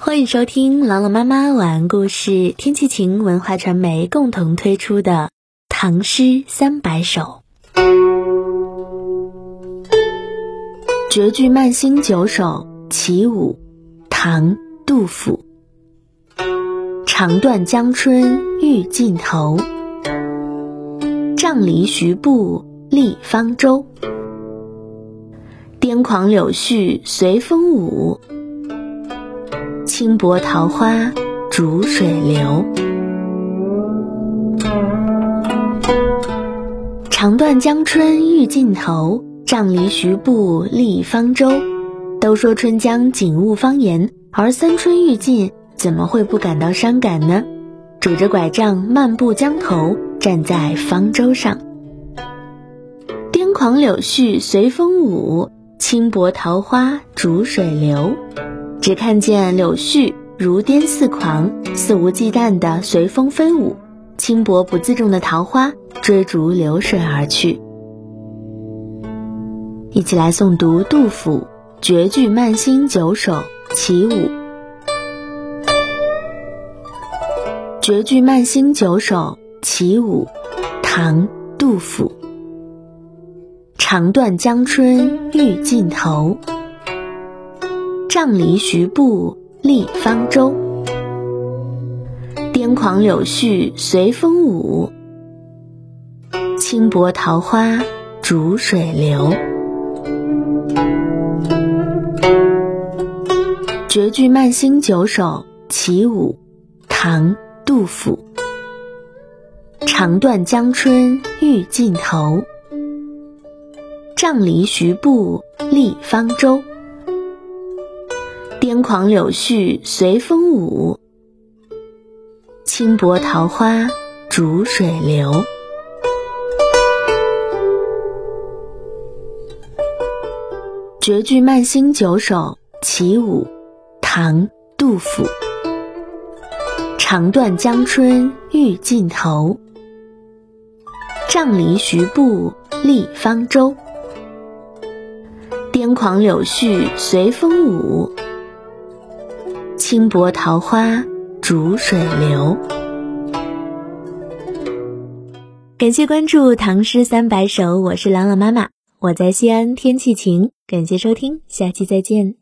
欢迎收听朗朗妈妈晚安故事，天气晴文化传媒共同推出的《唐诗三百首》绝句慢星九首其五，唐·杜甫。长断江春欲尽头，杖藜徐步立方舟。癫狂柳絮随风舞。轻薄桃花逐水流，长断江春欲尽头，杖藜徐步立方舟。都说春江景物方言，而三春欲尽，怎么会不感到伤感呢？拄着拐杖漫步江头，站在方舟上，癫狂柳絮随风舞，轻薄桃花逐水流。只看见柳絮如癫似狂、肆无忌惮地随风飞舞，轻薄不自重的桃花追逐流水而去。一起来诵读杜甫《绝句慢星九首·其五》。《绝句慢星九首·其五》，唐·杜甫。长断江春欲尽头。杖藜徐步立方舟，癫狂柳絮随风舞，轻薄桃花逐水流。绝句慢星九首·其五，唐·杜甫。长断江春欲尽头，杖藜徐步立方舟。癫狂柳絮随风舞，轻薄桃花逐水流。绝句慢星九首·其五，唐·杜甫。长断江春欲尽头，杖藜徐步立方舟。癫狂柳絮随风舞。轻薄桃花逐水流。感谢关注《唐诗三百首》，我是朗朗妈妈，我在西安，天气晴。感谢收听，下期再见。